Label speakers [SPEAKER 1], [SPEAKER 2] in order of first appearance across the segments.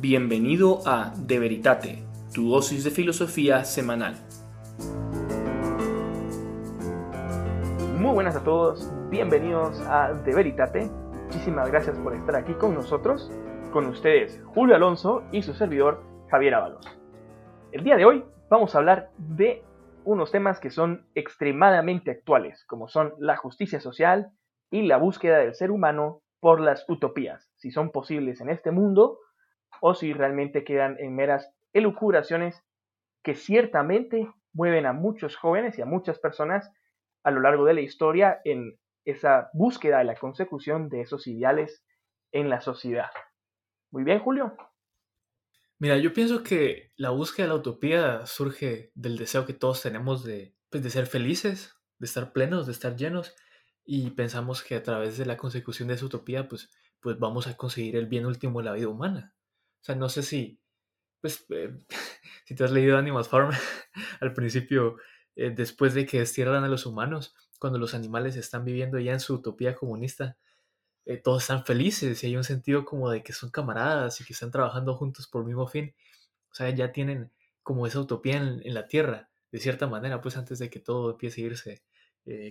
[SPEAKER 1] Bienvenido a De Veritate, tu dosis de filosofía semanal.
[SPEAKER 2] Muy buenas a todos, bienvenidos a De Veritate. Muchísimas gracias por estar aquí con nosotros, con ustedes Julio Alonso y su servidor Javier Ábalos. El día de hoy vamos a hablar de unos temas que son extremadamente actuales, como son la justicia social y la búsqueda del ser humano por las utopías, si son posibles en este mundo o si realmente quedan en meras elucubraciones que ciertamente mueven a muchos jóvenes y a muchas personas a lo largo de la historia en esa búsqueda de la consecución de esos ideales en la sociedad. Muy bien, Julio.
[SPEAKER 3] Mira, yo pienso que la búsqueda de la utopía surge del deseo que todos tenemos de, pues, de ser felices, de estar plenos, de estar llenos, y pensamos que a través de la consecución de esa utopía, pues, pues vamos a conseguir el bien último de la vida humana. O sea, no sé si, pues, eh, si te has leído Animal Farm, al principio, eh, después de que destierran a los humanos, cuando los animales están viviendo ya en su utopía comunista, eh, todos están felices y hay un sentido como de que son camaradas y que están trabajando juntos por el mismo fin. O sea, ya tienen como esa utopía en, la tierra, de cierta manera, pues antes de que todo empiece a irse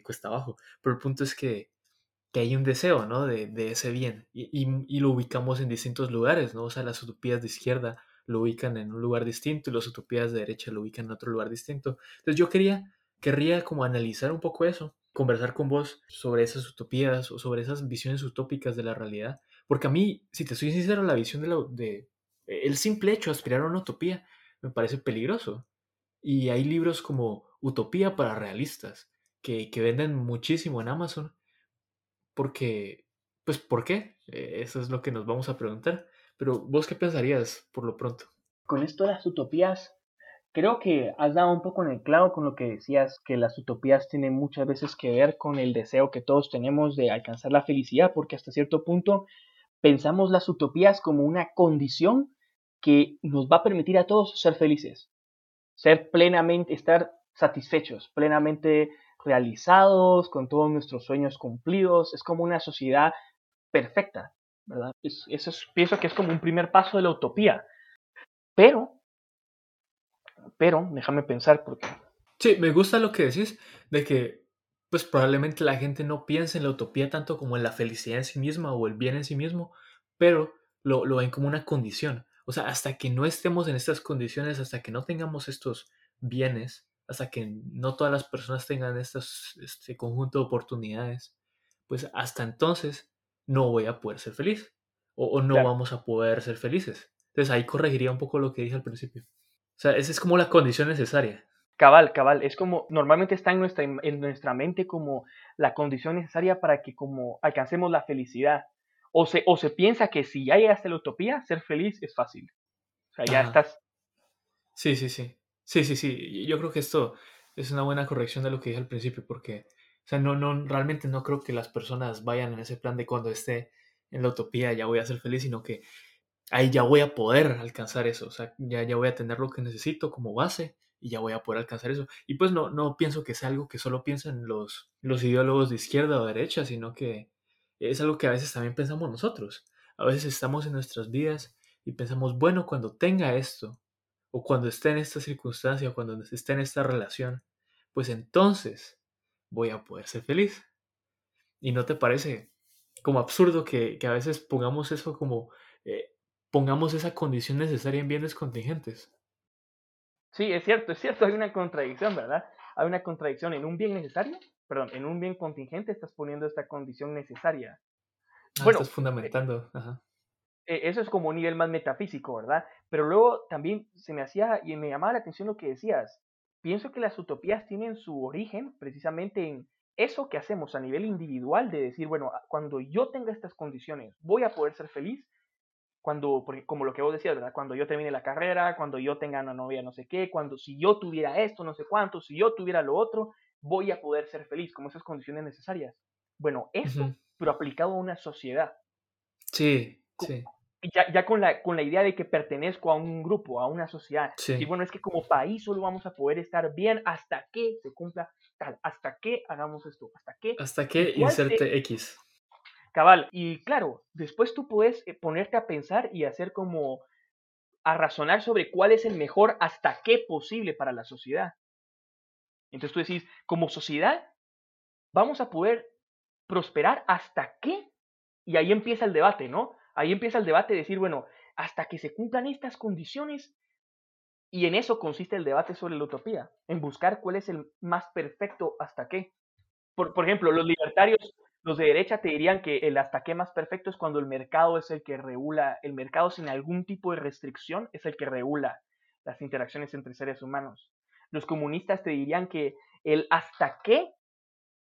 [SPEAKER 3] cuesta abajo. Pero el punto es que que hay un deseo, ¿no? De, ese bien y, y, lo ubicamos en distintos lugares, ¿no? O sea, las utopías de izquierda lo ubican en un lugar distinto y las utopías de derecha lo ubican en otro lugar distinto. Entonces yo quería, querría como analizar un poco eso, conversar con vos sobre esas utopías o sobre esas visiones utópicas de la realidad, porque a mí, si te soy sincero, la visión de, la, de el simple hecho de aspirar a una utopía me parece peligroso. Y hay libros como Utopía para realistas, que, que venden muchísimo en Amazon porque, pues, ¿por qué? Eh, eso es lo que nos vamos a preguntar. Pero vos qué pensarías por lo pronto?
[SPEAKER 2] Con esto de las utopías, creo que has dado un poco en el clavo con lo que decías, que las utopías tienen muchas veces que ver con el deseo que todos tenemos de alcanzar la felicidad, porque hasta cierto punto pensamos las utopías como una condición que nos va a permitir a todos ser felices, ser plenamente, estar satisfechos, plenamente realizados, con todos nuestros sueños cumplidos. Es como una sociedad perfecta, ¿verdad? eso pienso que es como un primer paso de la utopía. Pero, pero, déjame pensar porque...
[SPEAKER 3] Sí, me gusta lo que decís, de que pues probablemente la gente no piense en la utopía tanto como en la felicidad en sí misma o el bien en sí mismo, pero lo, lo ven como una condición. O sea, hasta que no estemos en estas condiciones, hasta que no tengamos estos bienes, hasta que no todas las personas tengan estos, este conjunto de oportunidades, pues hasta entonces no voy a poder ser feliz o, no vamos a poder ser felices. Entonces ahí corregiría un poco lo que dije al principio. O sea, esa es como la condición necesaria.
[SPEAKER 2] Cabal, cabal, es como normalmente está en nuestra, en nuestra mente como la condición necesaria para que como alcancemos la felicidad. O se, o se piensa que si ya llegaste a la utopía, ser feliz es fácil. O sea, ya estás...
[SPEAKER 3] Sí, sí, sí. Sí, sí, sí. Yo creo que esto es una buena corrección de lo que dije al principio, porque, o sea, no, no, realmente no creo que las personas vayan en ese plan de cuando esté en la utopía ya voy a ser feliz, sino que ahí ya voy a poder alcanzar eso, o sea, ya, ya voy a tener lo que necesito como base y ya voy a poder alcanzar eso. Y pues no, no pienso que sea algo que solo piensen los, los ideólogos de izquierda o derecha, sino que es algo que a veces también pensamos nosotros. A veces estamos en nuestras vidas y pensamos, bueno, cuando tenga esto, o cuando esté en esta circunstancia, o cuando esté en esta relación, pues entonces voy a poder ser feliz. ¿Y no te parece como absurdo que, a veces pongamos eso como, eh, pongamos esa condición necesaria en bienes contingentes?
[SPEAKER 2] Sí, es cierto, es cierto, hay una contradicción, ¿verdad? Hay una contradicción en un bien necesario, perdón, en un bien contingente estás poniendo esta condición necesaria.
[SPEAKER 3] Ah, bueno, estás fundamentando. Ajá.
[SPEAKER 2] E, eso es como un nivel más metafísico, ¿verdad? Pero luego también se me hacía y me llamaba la atención lo que decías. Pienso que las utopías tienen su origen precisamente en eso que hacemos a nivel individual de decir, bueno, cuando yo tenga estas condiciones, voy a poder ser feliz. Cuando, porque como lo que vos decías, ¿verdad? Cuando yo termine la carrera, cuando yo tenga una novia no sé qué, cuando si yo tuviera esto, no sé cuánto, si yo tuviera lo otro, voy a poder ser feliz, como esas condiciones necesarias. Bueno, eso, pero aplicado a una sociedad.
[SPEAKER 3] Sí, sí
[SPEAKER 2] ya, ya con, la, con la idea de que pertenezco a un grupo, a una sociedad. Y bueno, es que como país solo vamos a poder estar bien hasta que se cumpla tal, hasta que hagamos esto, hasta que...
[SPEAKER 3] Hasta que inserte X.
[SPEAKER 2] Cabal, y claro, después tú puedes eh, ponerte a pensar y hacer como a razonar sobre cuál es el mejor hasta qué posible para la sociedad. Entonces tú decís, como sociedad, vamos a poder prosperar hasta qué. Y ahí empieza el debate, ¿no? Ahí empieza el debate de decir, bueno, hasta que se cumplan estas condiciones. Y en eso consiste el debate sobre la utopía, en buscar cuál es el más perfecto hasta qué. Por, ejemplo, los libertarios, los de derecha te dirían que el hasta qué más perfecto es cuando el mercado es el que regula, el mercado sin algún tipo de restricción es el que regula las interacciones entre seres humanos. Los comunistas te dirían que el hasta qué,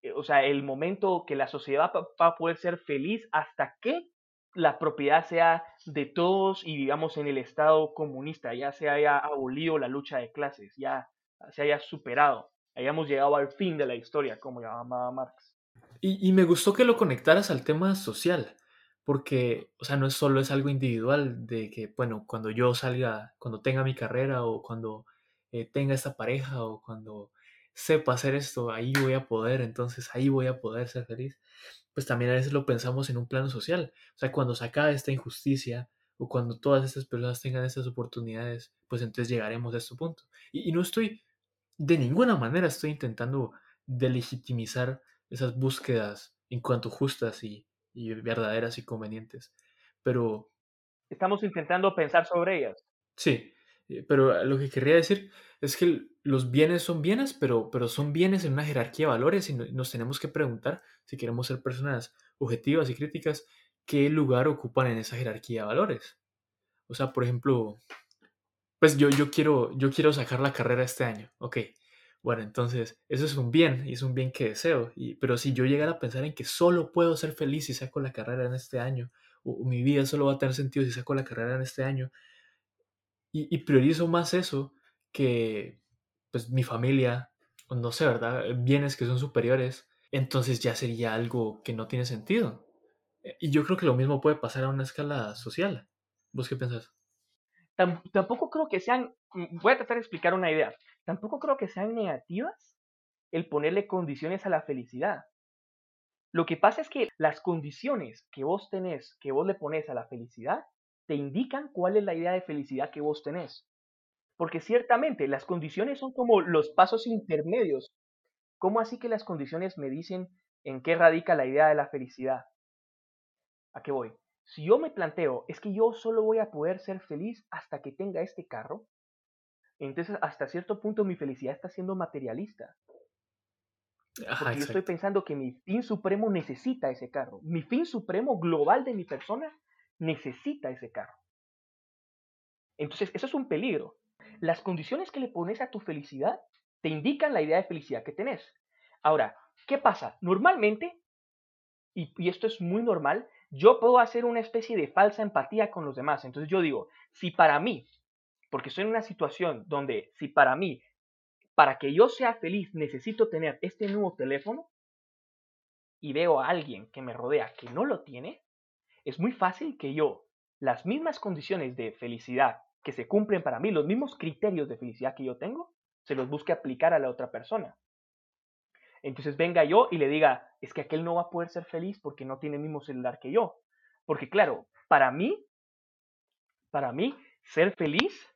[SPEAKER 2] eh, o sea, el momento que la sociedad va a poder ser feliz hasta que la propiedad sea de todos y vivamos en el Estado comunista, ya se haya abolido la lucha de clases, ya se haya superado, hayamos llegado al fin de la historia, como llamaba Marx.
[SPEAKER 3] Y, y me gustó que lo conectaras al tema social, porque, o sea, no es solo es algo individual de que, bueno, cuando yo salga, cuando tenga mi carrera o cuando eh, tenga esta pareja o cuando sepa hacer esto, ahí voy a poder, entonces ahí voy a poder ser feliz. Pues también a veces lo pensamos en un plano social. O sea, cuando se acabe esta injusticia o cuando todas estas personas tengan estas oportunidades, pues entonces llegaremos a este punto. Y, no estoy, de ninguna manera estoy intentando delegitimizar esas búsquedas en cuanto justas y, y verdaderas y convenientes. Pero...
[SPEAKER 2] Estamos intentando pensar sobre ellas.
[SPEAKER 3] Sí, eh, pero lo que querría decir es que los bienes son bienes, pero, pero son bienes en una jerarquía de valores y nos tenemos que preguntar, si queremos ser personas objetivas y críticas, qué lugar ocupan en esa jerarquía de valores. O sea, por ejemplo, pues yo, yo, quiero, yo quiero sacar la carrera este año, ok. Bueno, entonces, eso es un bien y es un bien que deseo. Y, pero si yo llegara a pensar en que solo puedo ser feliz si saco la carrera en este año, o mi vida solo va a tener sentido si saco la carrera en este año, y, priorizo más eso que pues mi familia, no sé, ¿verdad? Bienes que son superiores, entonces ya sería algo que no tiene sentido. Eh, y yo creo que lo mismo puede pasar a una escala social. ¿Vos qué pensás?
[SPEAKER 2] Tampoco creo que sean, mm, voy a tratar de explicar una idea, tampoco creo que sean negativas el ponerle condiciones a la felicidad. Lo que pasa es que las condiciones que vos tenés, que vos le pones a la felicidad, te indican cuál es la idea de felicidad que vos tenés. Porque ciertamente las condiciones son como los pasos intermedios. ¿Cómo así que las condiciones me dicen en qué radica la idea de la felicidad? ¿A qué voy? Si yo me planteo, es que yo solo voy a poder ser feliz hasta que tenga este carro, entonces hasta cierto punto mi felicidad está siendo materialista. Porque yo estoy pensando que mi fin supremo necesita ese carro. Mi fin supremo global de mi persona necesita ese carro. Entonces, eso es un peligro. Las condiciones que le pones a tu felicidad te indican la idea de felicidad que tenés. Ahora, ¿qué pasa? Normalmente, y, esto es muy normal, yo puedo hacer una especie de falsa empatía con los demás. Entonces yo digo, si para mí, porque estoy en una situación donde si para mí, para que yo sea feliz, necesito tener este nuevo teléfono, y veo a alguien que me rodea que no lo tiene, es muy fácil que yo, las mismas condiciones de felicidad que se cumplen para mí, los mismos criterios de felicidad que yo tengo, se los busque aplicar a la otra persona. Entonces venga yo y le diga, es que aquel no va a poder ser feliz porque no tiene el mismo celular que yo. Porque claro, para mí, para mí, ser feliz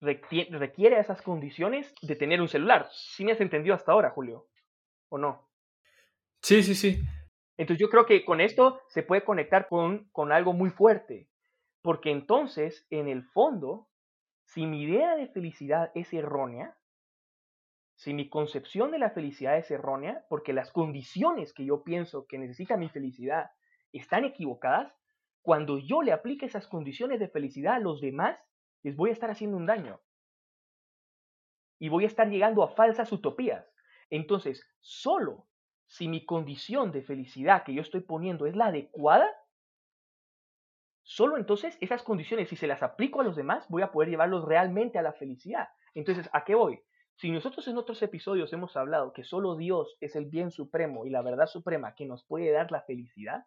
[SPEAKER 2] requiere esas condiciones de tener un celular. ¿Sí me has entendido hasta ahora, Julio? ¿O no?
[SPEAKER 3] Sí, sí, sí.
[SPEAKER 2] Entonces yo creo que con esto se puede conectar con, con algo muy fuerte, porque entonces, en el fondo, si mi idea de felicidad es errónea, si mi concepción de la felicidad es errónea, porque las condiciones que yo pienso que necesita mi felicidad están equivocadas, cuando yo le aplique esas condiciones de felicidad a los demás, les voy a estar haciendo un daño. Y voy a estar llegando a falsas utopías. Entonces, solo si mi condición de felicidad que yo estoy poniendo es la adecuada, solo entonces esas condiciones, si se las aplico a los demás, voy a poder llevarlos realmente a la felicidad. Entonces, ¿a qué voy? Si nosotros en otros episodios hemos hablado que solo Dios es el bien supremo y la verdad suprema que nos puede dar la felicidad,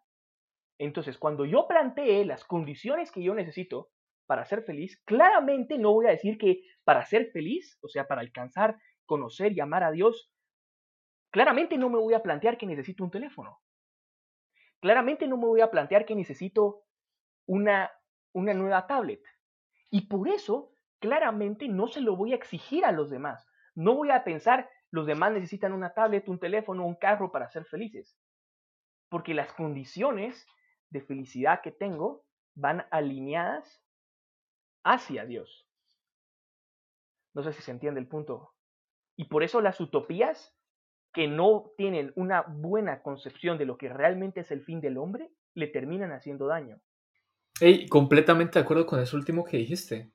[SPEAKER 2] entonces cuando yo plantee las condiciones que yo necesito para ser feliz, claramente no voy a decir que para ser feliz, o sea, para alcanzar, conocer y amar a Dios, Claramente no me voy a plantear que necesito un teléfono. Claramente no me voy a plantear que necesito una una nueva tablet. Y por eso, claramente, no se lo voy a exigir a los demás. No voy a pensar, los demás necesitan una tablet, un teléfono, un carro para ser felices. Porque las condiciones de felicidad que tengo van alineadas hacia Dios. No sé si se entiende el punto. Y por eso las utopías que no tienen una buena concepción de lo que realmente es el fin del hombre, le terminan haciendo daño.
[SPEAKER 3] Hey, completamente de acuerdo con eso último que dijiste.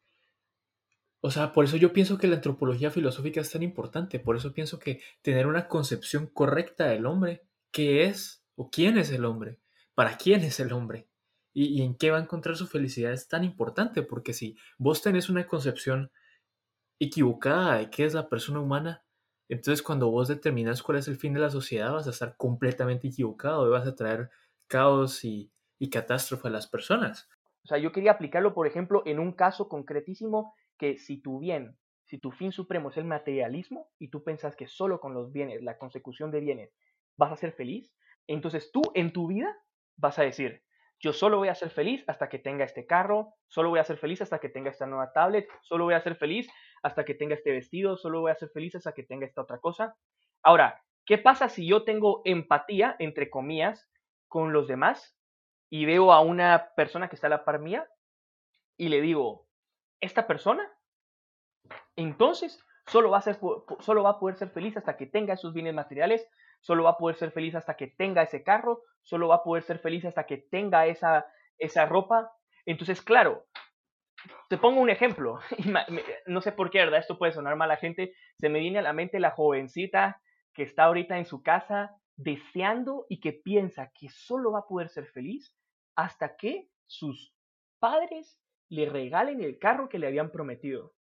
[SPEAKER 3] O sea, por eso yo pienso que la antropología filosófica es tan importante. Por eso pienso que tener una concepción correcta del hombre, qué es o quién es el hombre, para quién es el hombre y, y en qué va a encontrar su felicidad es tan importante. Porque si vos tenés una concepción equivocada de qué es la persona humana, entonces cuando vos determinas cuál es el fin de la sociedad vas a estar completamente equivocado y vas a traer caos y, y catástrofe a las personas.
[SPEAKER 2] O sea, yo quería aplicarlo, por ejemplo, en un caso concretísimo que si tu bien, si tu fin supremo es el materialismo y tú piensas que solo con los bienes, la consecución de bienes, vas a ser feliz, entonces tú en tu vida vas a decir, yo solo voy a ser feliz hasta que tenga este carro, solo voy a ser feliz hasta que tenga esta nueva tablet, solo voy a ser feliz hasta que tenga este vestido, solo voy a ser feliz hasta que tenga esta otra cosa. Ahora, ¿qué pasa si yo tengo empatía, entre comillas, con los demás y veo a una persona que está a la par mía y le digo, esta persona, entonces solo va, a ser, solo va a poder ser feliz hasta que tenga esos bienes materiales, solo va a poder ser feliz hasta que tenga ese carro, solo va a poder ser feliz hasta que tenga esa, esa ropa. Entonces, claro, te pongo un ejemplo, no sé por qué, ¿verdad? Esto puede sonar mal a gente, se me viene a la mente la jovencita que está ahorita en su casa deseando y que piensa que solo va a poder ser feliz hasta que sus padres le regalen el carro que le habían prometido.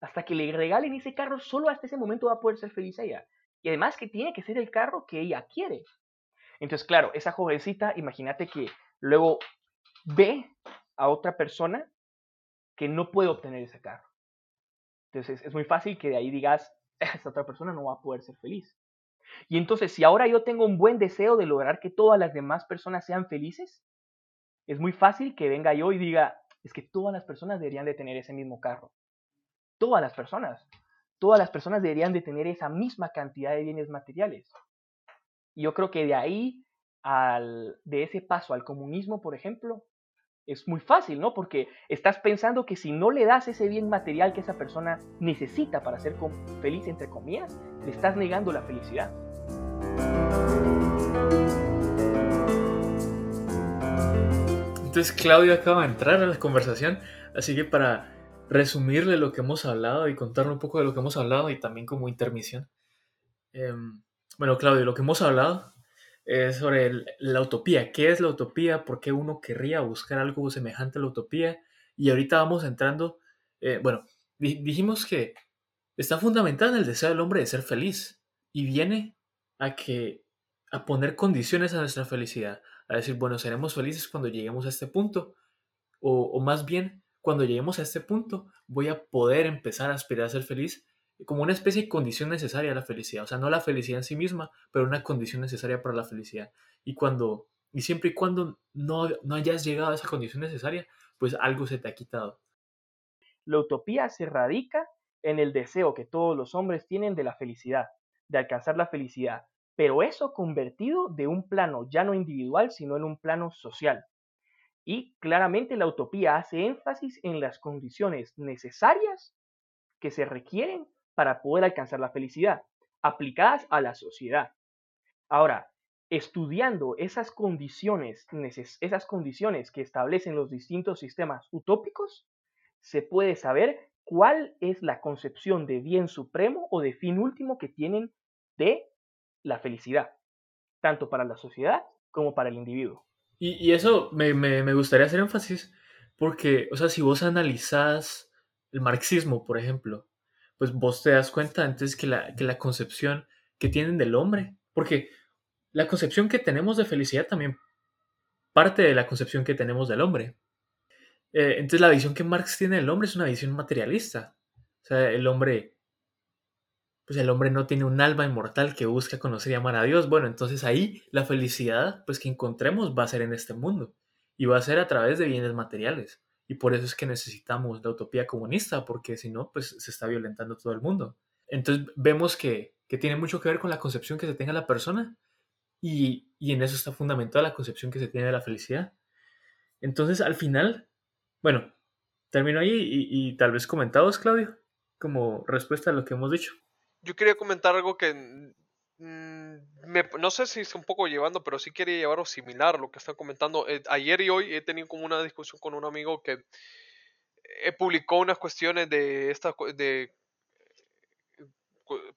[SPEAKER 2] Hasta que le regalen ese carro, solo hasta ese momento va a poder ser feliz ella. Y además que tiene que ser el carro que ella quiere. Entonces, claro, esa jovencita, imagínate que luego ve a otra persona que no puede obtener ese carro. Entonces, es muy fácil que de ahí digas, esta otra persona no va a poder ser feliz. Y entonces, si ahora yo tengo un buen deseo de lograr que todas las demás personas sean felices, es muy fácil que venga yo y diga, es que todas las personas deberían de tener ese mismo carro. Todas las personas. Todas las personas deberían de tener esa misma cantidad de bienes materiales. Y yo creo que de ahí, al, de ese paso al comunismo, por ejemplo, es muy fácil, ¿no? Porque estás pensando que si no le das ese bien material que esa persona necesita para ser feliz, entre comillas, le estás negando la felicidad.
[SPEAKER 3] Entonces Claudio acaba de entrar a la conversación, así que para resumirle lo que hemos hablado y contarle un poco de lo que hemos hablado y también como intermisión. Em, bueno, Claudio, lo que hemos hablado es sobre la utopía. ¿Qué es la utopía? ¿Por qué uno querría buscar algo semejante a la utopía? Y ahorita vamos entrando, eh, bueno, dijimos que está fundamentada en el deseo del hombre de ser feliz y viene a que a poner condiciones a nuestra felicidad, a decir, bueno, seremos felices cuando lleguemos a este punto, o, más bien, cuando lleguemos a este punto, voy a poder empezar a aspirar a ser feliz como una especie de condición necesaria a la felicidad, o sea, no la felicidad en sí misma, pero una condición necesaria para la felicidad. Y cuando, y siempre y cuando no, no hayas llegado a esa condición necesaria, pues algo se te ha quitado.
[SPEAKER 2] La utopía se radica en el deseo que todos los hombres tienen de la felicidad, de alcanzar la felicidad, pero eso convertido de un plano ya no individual, sino en un plano social. Y claramente la utopía hace énfasis en las condiciones necesarias que se requieren para poder alcanzar la felicidad, aplicadas a la sociedad. Ahora, estudiando esas condiciones, esas condiciones que establecen los distintos sistemas utópicos, se puede saber cuál es la concepción de bien supremo o de fin último que tienen de la felicidad, tanto para la sociedad como para el individuo.
[SPEAKER 3] Y, eso me, me, gustaría hacer énfasis, porque, o sea, si vos analizás el marxismo, por ejemplo, pues vos te das cuenta entonces que la, que la concepción que tienen del hombre, porque la concepción que tenemos de felicidad también parte de la concepción que tenemos del hombre. Eh, entonces la visión que Marx tiene del hombre es una visión materialista. O sea, el hombre pues el hombre no tiene un alma inmortal que busca conocer y amar a Dios. Bueno, entonces ahí la felicidad pues que encontremos va a ser en este mundo y va a ser a través de bienes materiales y por eso es que necesitamos la utopía comunista, porque si no, pues se está violentando todo el mundo. Entonces vemos que, que tiene mucho que ver con la concepción que se tenga la persona y, y en eso está fundamentada la concepción que se tiene de la felicidad. Entonces, al final, bueno, termino ahí y, tal vez comentados, Claudio, como respuesta a lo que hemos dicho.
[SPEAKER 4] Yo quería comentar algo que no sé si es un poco llevando, pero sí quería llevarlo similar a lo que están comentando. Eh, ayer y hoy he tenido como una discusión con un amigo que eh, publicó unas cuestiones de esta de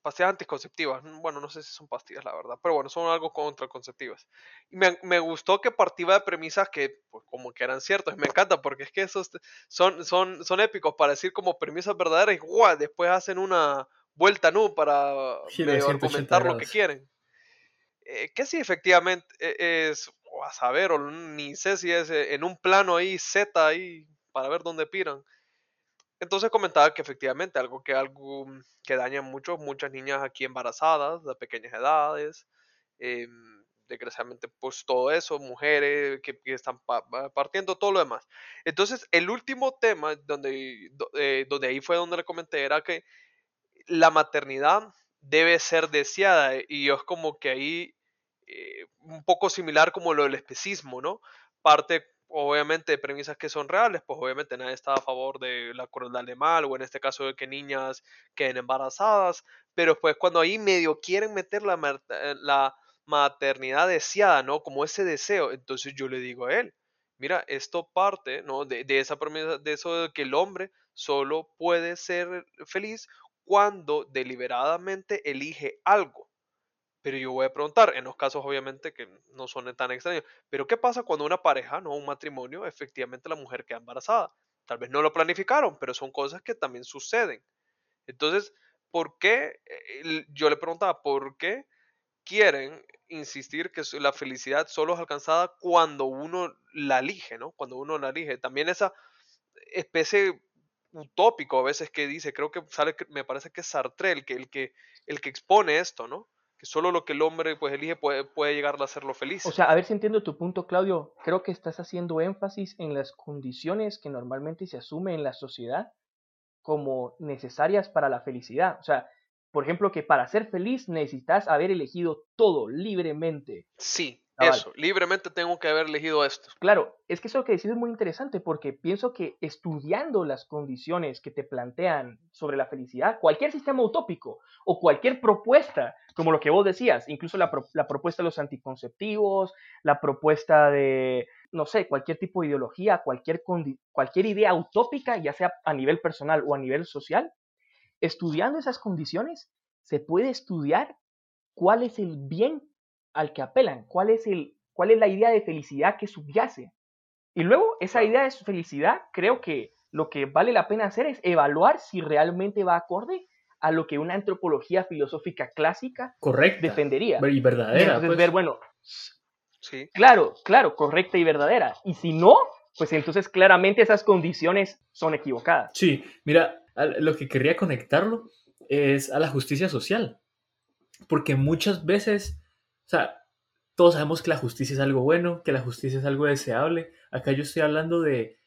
[SPEAKER 4] pastillas anticonceptivas. Bueno, no sé si son pastillas, la verdad, pero bueno, son algo contraconceptivas. Y me, me gustó que partía de premisas que, pues, como que eran ciertas. Me encanta porque es que esos son, son, son épicos para decir como premisas verdaderas y ¡guau! después hacen una vuelta no para argumentar lo que quieren. Eh, que si efectivamente e, es, a saber, o ni sé si es eh, en un plano ahí Z ahí para ver dónde piran entonces comentaba que efectivamente algo que, algo que daña mucho, muchas niñas aquí embarazadas de pequeñas edades, eh, desgraciadamente pues todo eso, mujeres que, están partiendo, todo lo demás. Entonces el último tema donde, eh, donde ahí fue donde le comenté era que la maternidad debe ser deseada y es como que ahí eh, un poco similar como lo del especismo, ¿no? Parte obviamente de premisas que son reales, pues obviamente nadie está a favor de la crueldad animal o en este caso de que niñas queden embarazadas, pero pues cuando ahí medio quieren meter la, eh, la maternidad deseada, ¿no? Como ese deseo, entonces yo le digo a él, mira, esto parte, ¿no? De, de esa premisa, de eso de que el hombre solo puede ser feliz cuando deliberadamente elige algo. Pero yo voy a preguntar, en los casos obviamente que no son tan extraños, pero ¿qué pasa cuando una pareja, no un matrimonio, efectivamente la mujer queda embarazada? Tal vez no lo planificaron, pero son cosas que también suceden. Entonces, ¿por qué? Eh, yo le preguntaba, ¿por qué quieren insistir que la felicidad solo es alcanzada cuando uno la elige, ¿no? Cuando uno la elige. También esa especie utópico a veces que dice, creo que sale, me parece que es Sartre el que, el que, el que expone esto, ¿no? solo lo que el hombre pues elige puede, puede llegar a hacerlo feliz.
[SPEAKER 2] O sea, a ver si entiendo tu punto, Claudio. Creo que estás haciendo énfasis en las condiciones que normalmente se asume en la sociedad como necesarias para la felicidad. O sea, por ejemplo, que para ser feliz necesitas haber elegido todo libremente.
[SPEAKER 4] Sí, eso, libremente tengo que haber elegido esto.
[SPEAKER 2] Claro, es que eso que decís es muy interesante porque pienso que estudiando las condiciones que te plantean sobre la felicidad, cualquier sistema utópico o cualquier propuesta, como lo que vos decías, incluso la, propuesta de los anticonceptivos, la propuesta de, no sé, cualquier tipo de ideología, cualquier, cualquier idea utópica, ya sea a nivel personal o a nivel social, estudiando esas condiciones, se puede estudiar cuál es el bien al que apelan, cuál es, el, cuál es la idea de felicidad que subyace. Y luego esa idea de felicidad, creo que lo que vale la pena hacer es evaluar si realmente va acorde a lo que una antropología filosófica clásica defendería.
[SPEAKER 3] Y verdadera.
[SPEAKER 2] Entonces pues. ver, bueno, sí. claro, claro, correcta y verdadera. Y si no, pues entonces claramente esas condiciones son equivocadas.
[SPEAKER 3] Sí, mira, lo que quería conectarlo es a la justicia social. Porque muchas veces o sea, todos sabemos que la justicia es algo bueno, que la justicia es algo deseable. Acá yo estoy hablando de,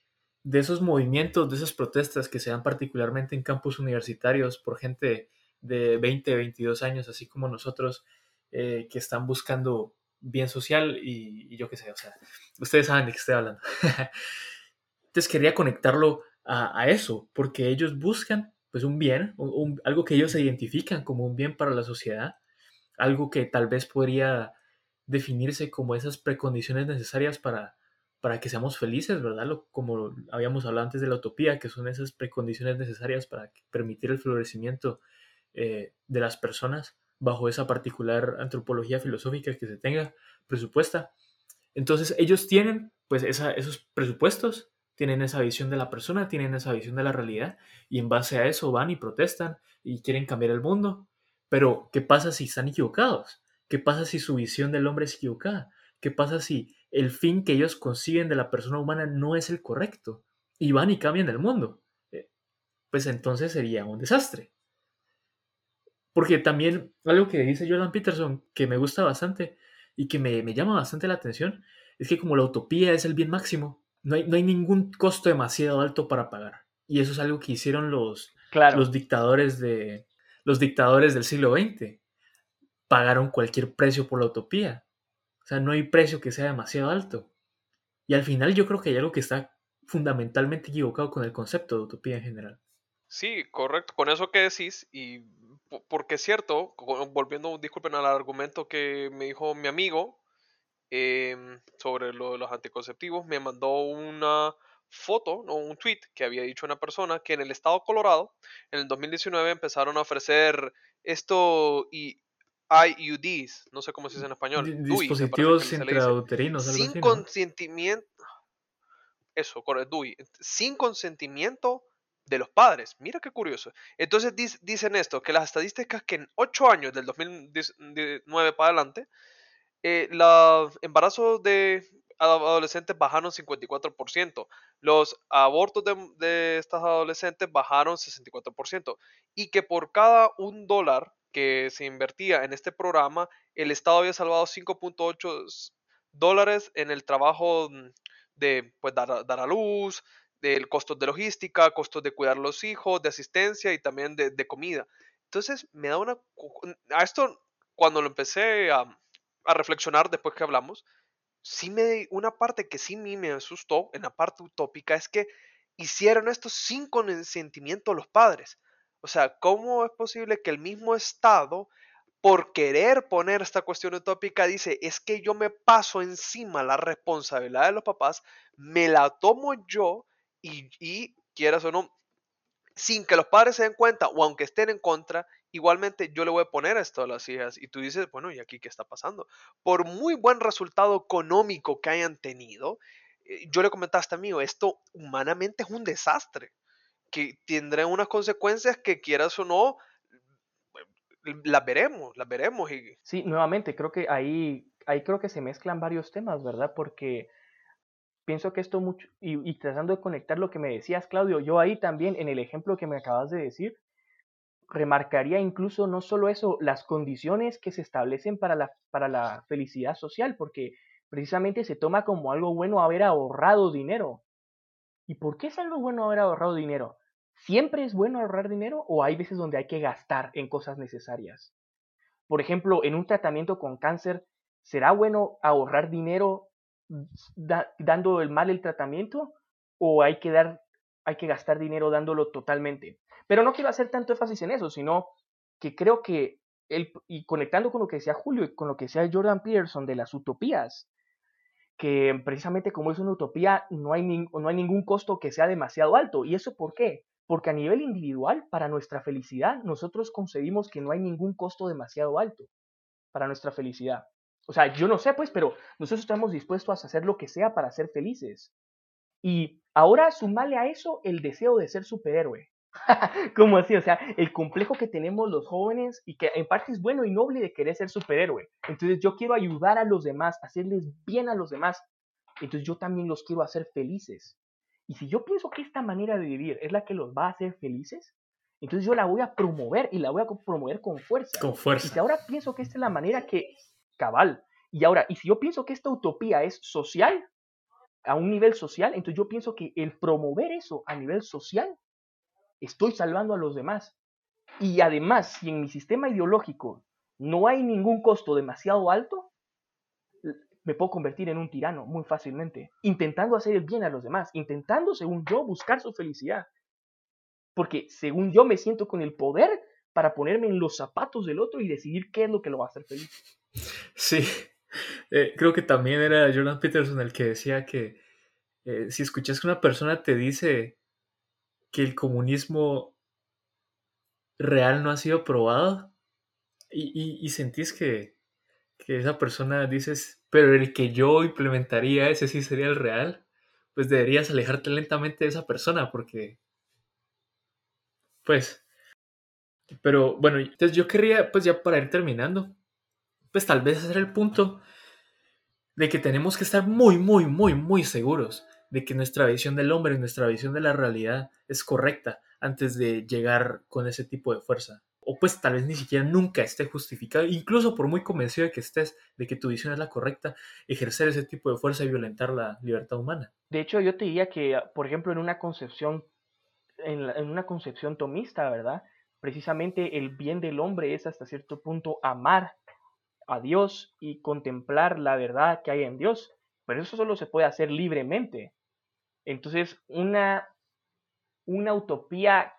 [SPEAKER 3] de esos movimientos, de esas protestas que se dan particularmente en campus universitarios por gente de 20, 22 años, así como nosotros, eh, que están buscando bien social y, yo qué sé, o sea, ustedes saben de qué estoy hablando. Entonces quería conectarlo a, eso, porque ellos buscan pues un bien, algo que ellos se identifican como un bien para la sociedad algo que tal vez podría definirse como esas precondiciones necesarias para, para que seamos felices, ¿verdad? como habíamos hablado antes de la utopía, que son esas precondiciones necesarias para permitir el florecimiento eh, de las personas bajo esa particular antropología filosófica que se tenga presupuesta. Entonces ellos tienen pues esos presupuestos, tienen esa visión de la persona, tienen esa visión de la realidad y en base a eso van y protestan y quieren cambiar el mundo pero, ¿qué pasa si están equivocados? ¿Qué pasa si su visión del hombre es equivocada? ¿Qué pasa si el fin que ellos consiguen de la persona humana no es el correcto? Y van y cambian el mundo. Eh, pues entonces sería un desastre. Porque también algo que dice Jordan Peterson, que me gusta bastante y que me, llama bastante la atención, es que como la utopía es el bien máximo, no hay, no hay ningún costo demasiado alto para pagar. Y eso es algo que hicieron los,
[SPEAKER 2] Claro.
[SPEAKER 3] los dictadores de los dictadores del siglo XX. Pagaron cualquier precio por la utopía. O sea, no hay precio que sea demasiado alto. Y al final yo creo que hay algo que está fundamentalmente equivocado con el concepto de utopía en general.
[SPEAKER 4] Sí, correcto. Con eso que decís, y po- porque es cierto, volviendo, disculpen al argumento que me dijo mi amigo em, sobre lo de los anticonceptivos, me mandó una foto, no, un tweet que había dicho una persona que en el estado de Colorado, en el 2019 empezaron a ofrecer esto y IUDs, no sé cómo se dice en español, DUI,
[SPEAKER 3] dispositivos intrauterinos,
[SPEAKER 4] sin
[SPEAKER 3] así, ¿no?
[SPEAKER 4] consentimiento, eso, correcto, DUI, sin consentimiento de los padres. Mira qué curioso. Entonces dicen esto, que las estadísticas que en 8 años, del 2019 para adelante, eh, los embarazos de adolescentes bajaron 54%, los abortos de, de estas adolescentes bajaron 64%, y que por cada un dólar que se invertía en este programa, el Estado había salvado 5.8 s- dólares en el trabajo mm, de pues, dar, dar a luz, del costos de logística, costos de cuidar a los hijos, de asistencia y también de, de comida. Entonces me da una... A esto, cuando lo empecé a, a reflexionar después que hablamos, me una parte que sí me asustó en la parte utópica es que hicieron esto sin consentimiento los padres. O sea, ¿cómo es posible que el mismo Estado, por querer poner esta cuestión utópica, dice, es que yo me paso encima la responsabilidad de los papás, me la tomo yo y, y quieras o no, sin que los padres se den cuenta o aunque estén en contra, igualmente yo le voy a poner esto a las hijas. Y tú dices, bueno, ¿y aquí qué está pasando? Por muy buen resultado económico que hayan tenido, eh, yo le comentaba a este amigo, esto humanamente es un desastre, que tendrá unas consecuencias que quieras o no, las veremos, las veremos. Y
[SPEAKER 2] Sí, nuevamente, creo que ahí, ahí creo que se mezclan varios temas, ¿verdad? Porque pienso que esto mucho, y, y tratando de conectar lo que me decías, Claudio, yo ahí también, en el ejemplo que me acabas de decir, remarcaría incluso no solo eso, las condiciones que se establecen para la, para la felicidad social, porque precisamente se toma como algo bueno haber ahorrado dinero. ¿Y por qué es algo bueno haber ahorrado dinero? ¿Siempre es bueno ahorrar dinero o hay veces donde hay que gastar en cosas necesarias? Por ejemplo, en un tratamiento con cáncer, ¿será bueno ahorrar dinero da- dando el mal el tratamiento o hay que dar hay que gastar dinero dándolo totalmente? Pero no quiero hacer tanto énfasis en eso, sino que creo que el, y conectando con lo que decía Julio y con lo que decía Jordan Peterson de las utopías, que precisamente como es una utopía no hay, nin- no hay ningún costo que sea demasiado alto. ¿Y eso por qué? Porque a nivel individual, para nuestra felicidad, nosotros concebimos que no hay ningún costo demasiado alto para nuestra felicidad. O sea, yo no sé, pues, pero nosotros estamos dispuestos a hacer lo que sea para ser felices. Y ahora sumarle a eso el deseo de ser superhéroe. ¿Cómo así? O sea, el complejo que tenemos los jóvenes y que en parte es bueno y noble de querer ser superhéroe. Entonces yo quiero ayudar a los demás, hacerles bien a los demás. Entonces yo también los quiero hacer felices. Y si yo pienso que esta manera de vivir es la que los va a hacer felices, entonces yo la voy a promover y la voy a promover con fuerza.
[SPEAKER 3] Con
[SPEAKER 2] Y si
[SPEAKER 3] fuerza.
[SPEAKER 2] ahora pienso que esta es la manera que cabal, y ahora, y si yo pienso que esta utopía es social, a un nivel social, entonces yo pienso que el promover eso a nivel social, estoy salvando a los demás. Y además, si en mi sistema ideológico no hay ningún costo demasiado alto, me puedo convertir en un tirano muy fácilmente, intentando hacer el bien a los demás, intentando, según yo, buscar su felicidad. Porque según yo me siento con el poder para ponerme en los zapatos del otro y decidir qué es lo que lo va a hacer feliz.
[SPEAKER 3] Sí. Eh, creo que también era Jordan Peterson el que decía que eh, si escuchas que una persona te dice que el comunismo real no ha sido probado y, y- sentís que, que esa persona dices, pero el que yo implementaría ese sí sería el real, pues deberías alejarte lentamente de esa persona porque, pues, pero bueno, entonces yo querría, pues ya para ir terminando, pues tal vez hacer el punto de que tenemos que estar muy, muy, muy, muy seguros de que nuestra visión del hombre, nuestra visión de la realidad es correcta antes de llegar con ese tipo de fuerza. o pues tal vez ni siquiera nunca esté justificado, incluso por muy convencido de que estés de que tu visión es la correcta, ejercer ese tipo de fuerza y violentar la libertad humana.
[SPEAKER 2] De hecho, yo te diría que, por ejemplo, en una concepción, en, en una concepción tomista, ¿verdad? Precisamente el bien del hombre es hasta cierto punto amar a Dios y contemplar la verdad que hay en Dios, pero eso solo se puede hacer libremente. Entonces, una, una utopía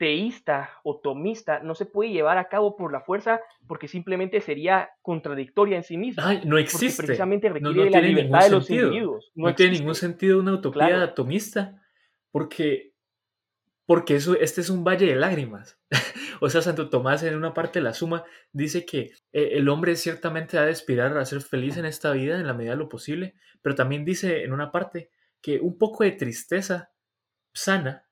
[SPEAKER 2] teísta o tomista no se puede llevar a cabo por la fuerza porque simplemente sería contradictoria en sí misma.
[SPEAKER 3] no existe.
[SPEAKER 2] Precisamente requiere la libertad de los individuos.
[SPEAKER 3] No, tiene ningún sentido una utopía tomista porque, porque eso, este es un valle de lágrimas. o sea, Santo Tomás en una parte de la suma dice que eh, el hombre ciertamente ha de aspirar a ser feliz en esta vida en la medida de lo posible, pero también dice en una parte que un poco de tristeza sana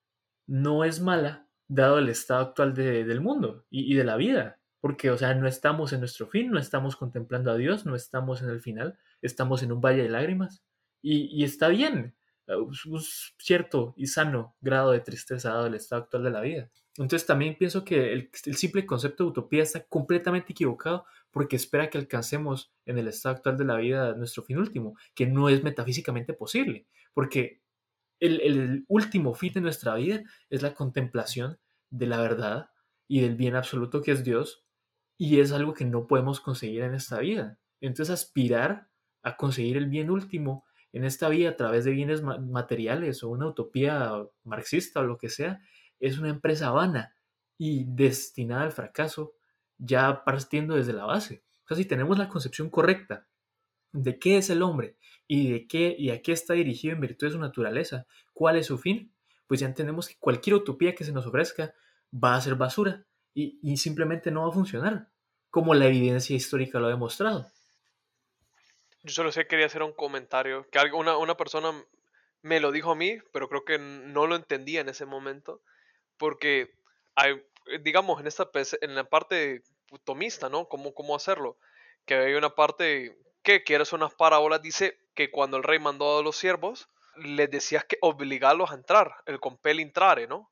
[SPEAKER 3] no es mala dado el estado actual del mundo y, de la vida. Porque, o sea, no estamos en nuestro fin, no estamos contemplando a Dios, no estamos en el final, estamos en un valle de lágrimas. Y, está bien, eh, un cierto y sano grado de tristeza dado el estado actual de la vida. Entonces también pienso que el, el, simple concepto de utopía está completamente equivocado porque espera que alcancemos en el estado actual de la vida nuestro fin último, que no es metafísicamente posible, porque el, último fin de nuestra vida es la contemplación de la verdad y del bien absoluto que es Dios, y es algo que no podemos conseguir en esta vida. Entonces aspirar a conseguir el bien último en esta vida a través de bienes materiales o una utopía marxista o lo que sea, es una empresa vana y destinada al fracaso, ya partiendo desde la base. O sea, si tenemos la concepción correcta de qué es el hombre y de qué y a qué está dirigido en virtud de su naturaleza, cuál es su fin, pues ya entendemos que cualquier utopía que se nos ofrezca va a ser basura y, simplemente no va a funcionar, como la evidencia histórica lo ha demostrado.
[SPEAKER 4] Yo solo sé que quería hacer un comentario, que una, una persona me lo dijo a mí, pero creo que no lo entendía en ese momento, porque hay, digamos, en, esta, en la parte tomista, ¿no? ¿Cómo, cómo hacerlo? Que hay una parte que quieres unas parábolas, dice que cuando el rey mandó a los siervos, les decías que obligarlos a entrar, el compel intrare, ¿no?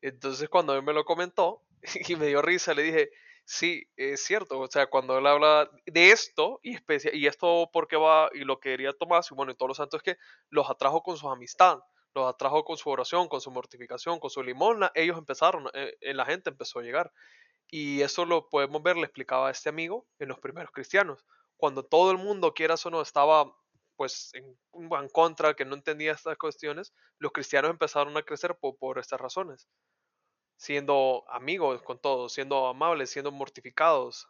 [SPEAKER 4] Entonces cuando él me lo comentó y me dio risa, le dije, sí, es cierto, o sea, cuando él habla de esto y, y esto porque va y lo quería Tomás y bueno, y todos los santos es que los atrajo con su amistad, los atrajo con su oración, con su mortificación, con su limosna, ellos empezaron, eh, la gente empezó a llegar. Y eso lo podemos ver, le explicaba a este amigo en los primeros cristianos cuando todo el mundo, quieras o no, estaba pues en, en contra, que no entendía estas cuestiones, los cristianos empezaron a crecer por, estas razones, siendo amigos con todos, siendo amables, siendo mortificados.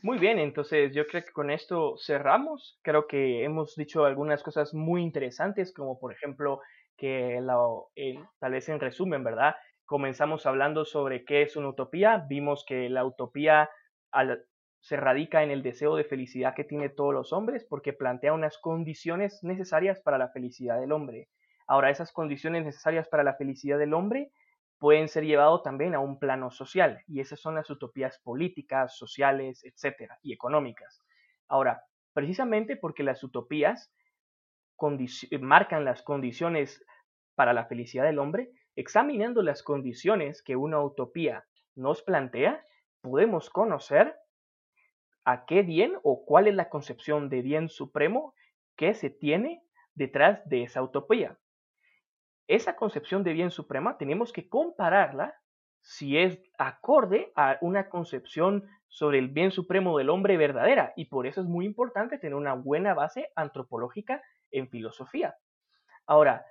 [SPEAKER 2] Muy bien, entonces yo creo que con esto cerramos. Creo que hemos dicho algunas cosas muy interesantes, como por ejemplo que la, tal vez en resumen, ¿verdad? Comenzamos hablando sobre qué es una utopía. Vimos que la utopía al se radica en el deseo de felicidad que tiene todos los hombres porque plantea unas condiciones necesarias para la felicidad del hombre. Ahora, esas condiciones necesarias para la felicidad del hombre pueden ser llevados también a un plano social y esas son las utopías políticas, sociales, etcétera, y económicas. Ahora, precisamente porque las utopías marcan las condiciones para la felicidad del hombre, examinando las condiciones que una utopía nos plantea, podemos conocer a qué bien o cuál es la concepción de bien supremo que se tiene detrás de esa utopía. Esa concepción de bien suprema tenemos que compararla si es acorde a una concepción sobre el bien supremo del hombre verdadera y por eso es muy importante tener una buena base antropológica en filosofía. Ahora,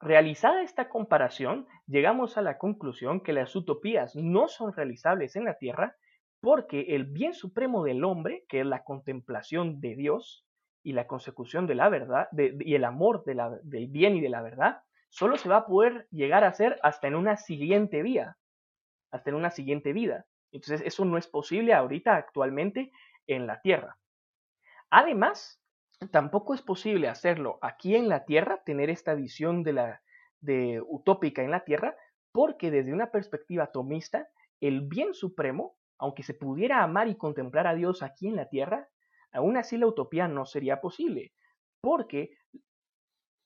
[SPEAKER 2] realizada esta comparación, llegamos a la conclusión que las utopías no son realizables en la Tierra porque el bien supremo del hombre, que es la contemplación de Dios y la consecución de la verdad, y el amor del bien y de la verdad, solo se va a poder llegar a hacer hasta en una siguiente vía, hasta en una siguiente vida. Entonces eso no es posible ahorita actualmente en la Tierra. Además, tampoco es posible hacerlo aquí en la Tierra, tener esta visión de la de utópica en la Tierra, porque desde una perspectiva atomista, el bien supremo aunque se pudiera amar y contemplar a Dios aquí en la tierra, aún así la utopía no sería posible, porque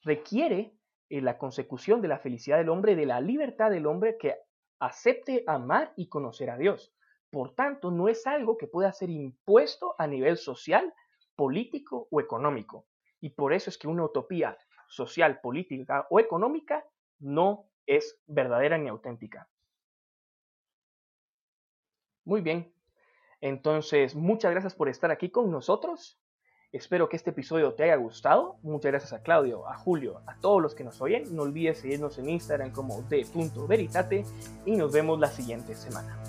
[SPEAKER 2] requiere eh, la consecución de la felicidad del hombre, de la libertad del hombre que acepte amar y conocer a Dios. Por tanto, no es algo que pueda ser impuesto a nivel social, político o económico. Y por eso es que una utopía social, política o económica no es verdadera ni auténtica. Muy bien. Entonces, muchas gracias por estar aquí con nosotros. Espero que este episodio te haya gustado. Muchas gracias a Claudio, a Julio, a todos los que nos oyen. No olvides seguirnos en Instagram como de.veritate y nos vemos la siguiente semana.